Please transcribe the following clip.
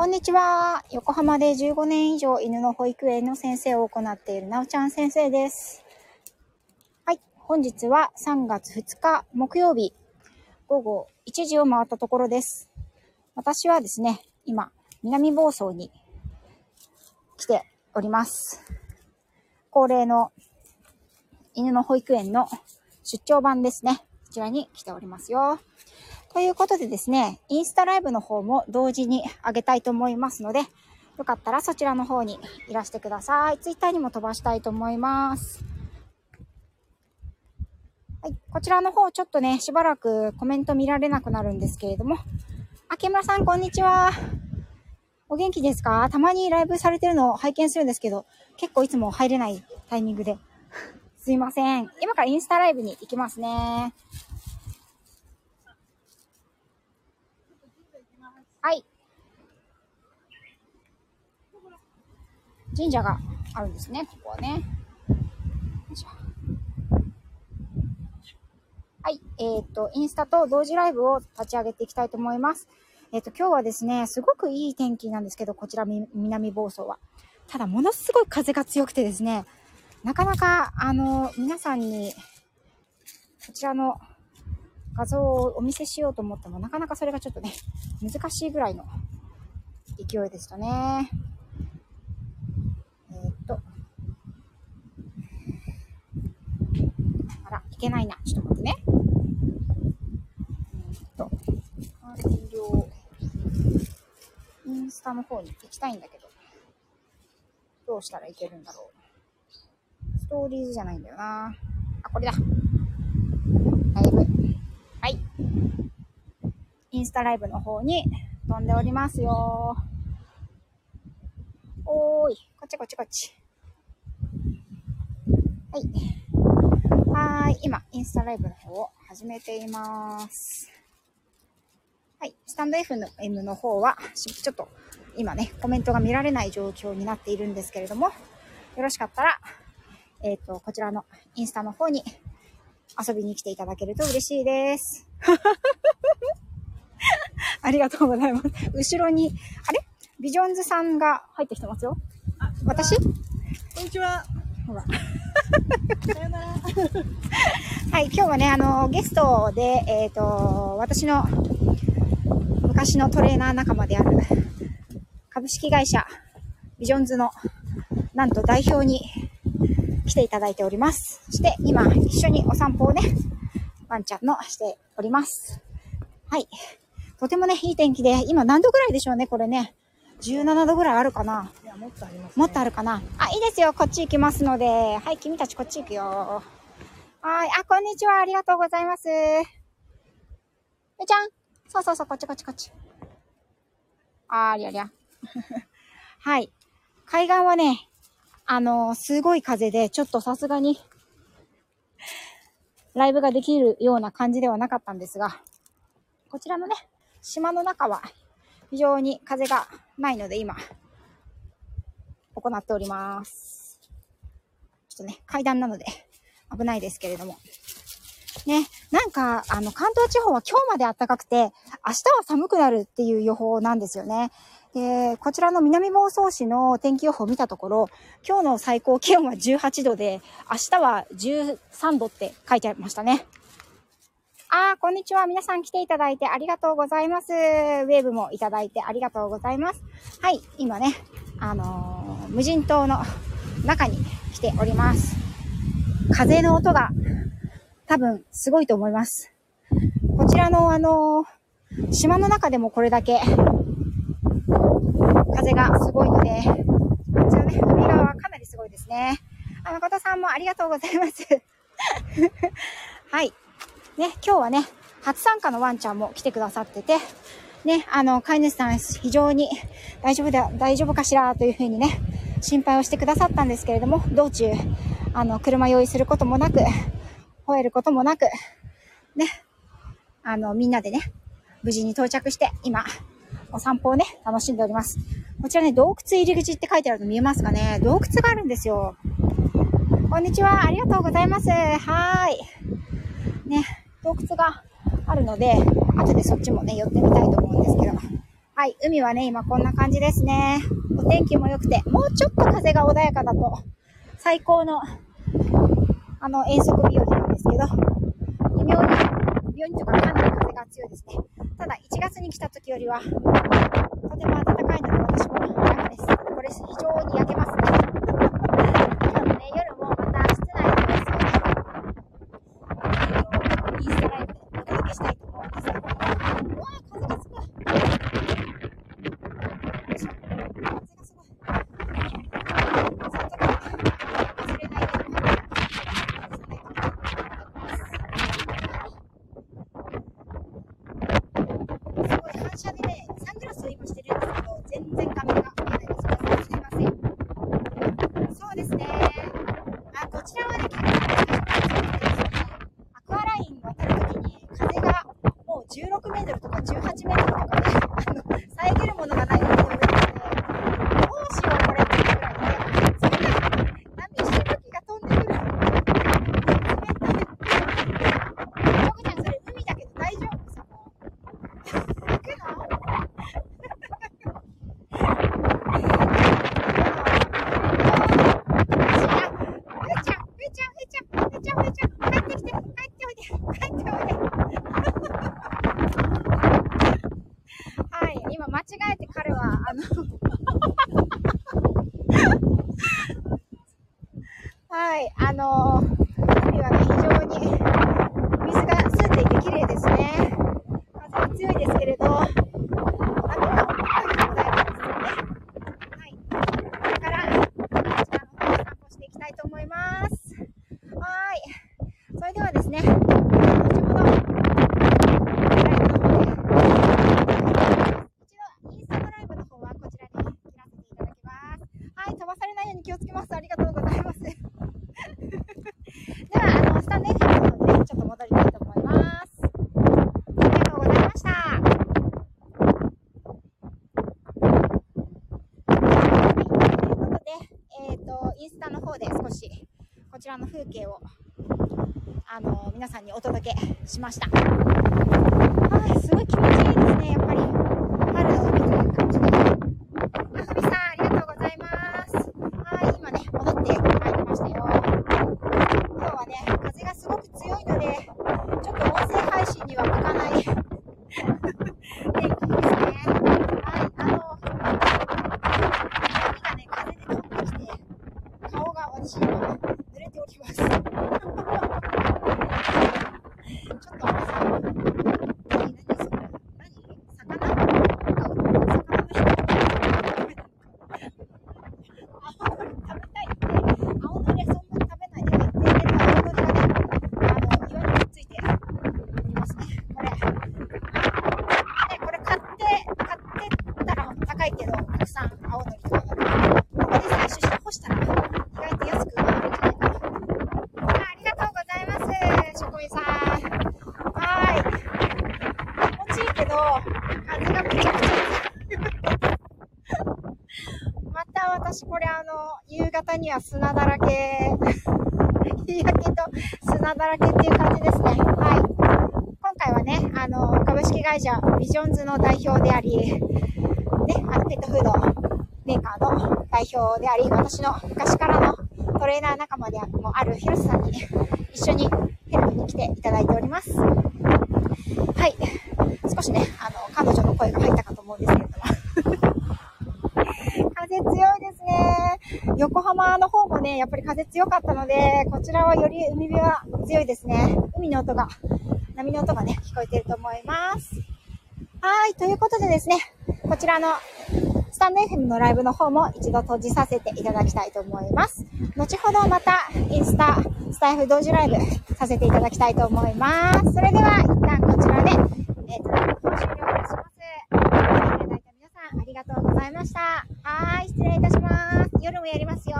こんにちは。横浜で15年以上犬の保育園の先生を行っているなおちゃん先生です。はい。本日は3月2日木曜日午後1時を回ったところです。私はですね、今、南房総に来ております。恒例の犬の保育園の出張版ですね。こちらに来ておりますよ。ということでですね、インスタライブの方も同時に上げたいと思いますので、よかったらそちらの方にいらしてください。ツイッターにも飛ばしたいと思います。はい、こちらの方ちょっとね、しばらくコメント見られなくなるんですけれども、あけむらさんこんにちは。お元気ですか？たまにライブされてるのを拝見するんですけど、結構いつも入れないタイミングで。すいません。今からインスタライブに行きますね。はい。神社があるんですね、ここはね。はい。えっ、と、インスタと同時ライブを立ち上げていきたいと思います。えっ、と、今日はですね、すごくいい天気なんですけど、こちら南房総は。ただ、ものすごい風が強くてですね、なかなか、あの、皆さんに、こちらの画像をお見せしようと思っても、なかなかそれがちょっとね、難しいぐらいの勢いでしたね。えーっと。あら、いけないな。ちょっと待ってね。えっと、完了。インスタの方に行きたいんだけど、どうしたらいけるんだろう。ストーリーズじゃないんだよな。あ、これだ。ライブ。インスタライブの方に飛んでおりますよ。おーい。こっちこっちこっち。はい。はーい。今、インスタライブの方を始めています。はい。スタンド FM の方は、ちょっと、今ね、コメントが見られない状況になっているんですけれども、よろしかったら、えっ、と、こちらのインスタの方に遊びに来ていただけると嬉しいです。ありがとうございます。後ろに、あれ？ビジョンズさんが入ってきてますよ。私？こんにちは。ほら。さよなら。はい、今日はね、あの、ゲストで、えっ、と、私の昔のトレーナー仲間である株式会社ビジョンズのなんと代表に来ていただいております。そして今一緒にお散歩をね、ワンちゃんのしております。はい。とてもね、いい天気で、今何度ぐらいでしょうね、これね。17度ぐらいあるかないや、もっとあります、もっとあるかなあ、いいですよ。こっち行きますので。はい、君たちこっち行くよ。はい。あ、こんにちは。ありがとうございます。めちゃん。そうそうそう、こっちこっちこっち。あーりゃりゃ。はい。海岸はね、あのーすごい風で、ちょっとさすがに、ライブができるような感じではなかったんですが、こちらのね、島の中は非常に風がないので今、行っております。ちょっとね、階段なので危ないですけれども。ね、なんか、あの、関東地方は今日まで暖かくて、明日は寒くなるっていう予報なんですよね。で、こちらの南房総市の天気予報を見たところ、今日の最高気温は18度で、明日は13度って書いてありましたね。あー、こんにちは。皆さん来ていただいてありがとうございます。ウェーブもいただいてありがとうございます。はい、今ね、あのー無人島の中に来ております。風の音が多分すごいと思います。こちらのあのー島の中でもこれだけ風がすごいので、こちらね、海側はかなりすごいですね。あ、誠さんもありがとうございます。はい。ね、今日はね、初参加のワンちゃんも来てくださってて、ね、あの、飼い主さん非常に大丈夫だ、大丈夫かしらというふうにね、心配をしてくださったんですけれども、道中、あの、車用意することもなく、吠えることもなく、ね、あの、みんなでね、無事に到着して、今、お散歩をね、楽しんでおります。こちらね、洞窟入り口って書いてあるの見えますかね？洞窟があるんですよ。こんにちは。ありがとうございます。はーい。ね、洞窟があるので、後でそっちもね、寄ってみたいと思うんですけど。はい、海はね、今こんな感じですね。お天気も良くて、もうちょっと風が穏やかだと、最高の、あの、遠足日和なんですけど、微妙に、微妙にとかかなり風が強いですね。ただ、1月に来た時よりは、とても暖かいので私も楽です。これ非常に焼けますね。今日のね、夜もまた室内の様子をね、あのインスタライブでお届けしたいと思うんですけど、うわー、風がすごい。よいしょ風がすごい。その時忘れないでお花をすごい反射でね、サングラスを今してるんですけど、全然画面が見えないです。すいません。そうですね。あ、こちらはね、結構アクアライン渡るときに風がもう16メートルとか18メートルとかで、あの、遮るものがない海で泳いでて、どうしようこれっていうぐらいで、そんな波しぶきが飛んでくる。冷たい。ちょこちゃんそれ海だけど大丈夫そこ。行くのふーちゃん、ふーちゃん、ふーちゃん、ふーちゃん、ふーちゃん、帰ってきて、帰っておいで、帰っておいで。はい、今間違えて彼は、あの、はい、あの、海はね、非常に水が澄んでいて綺麗ですね。風は強いですけれど、波が穏やかですよね。はい、これから、こちらの方を散歩していきたいと思います。はい。それではですね、後ほど、ライブの方で、一度、インスタのライブの方はこちらに切らせていただきます。はい、飛ばされないように気をつけます。ありがとうございます。では、あの、スタンド FM の方にね、ちょっと戻りたいと思います。ありがとうございました。はい、ということで、えっ、と、インスタの方で少し、こちらの風景を、あの、皆さんにお届けしました。はい、すごい気持ちいいですね、やっぱり。春の海という感じで。あ、ふみさん、ありがとうございます。はい、今ね、戻ってまいりましたよ。今日はね、風がすごく強いので、ちょっと音声配信には向かない天気ですね。はい、あの、髪がね、風で飛んできて、顔が私今、濡れております。ちょっとさ、何、何それ何魚魚の人青のり食べたいって、青のりはそんなに食べないでね。全然青のりがね、あの、岩にくっついておりますね。これ。ね、これ買って、買ってたら高いけど、たくさん青のりとかが、ここで採取して干したら、意外と安く売れるんじゃないかな。あありがとうございます、職人さん。はい。気持ちいいけど、風がめちゃくちゃまた私これあの、夕方には砂だらけ、日焼けと砂だらけっていう感じですね。はい。今回はね、あの、株式会社ビジョンズの代表であり、ね、あの、ペットフードメーカーの代表であり、私の昔からのトレーナー仲間でもある広瀬さんに一緒にヘルプに来ていただいております。はい。少しね、あの、彼女の声が入ったかと思うんですけれども。風強いですね。横浜の方もね、やっぱり風強かったので、こちらはより海辺は強いですね。海の音が、波の音がね、聞こえてると思います。はい。ということでですね、こちらのスタンド FM のライブの方も一度閉じさせていただきたいと思います。後ほどまたインスタ、スタイフ同時ライブさせていただきたいと思います。それでは一旦こちらで、えっ、と、ライブの方終了いたします。来ていただいた皆さんありがとうございました。はい、失礼いたします。夜もやりますよ。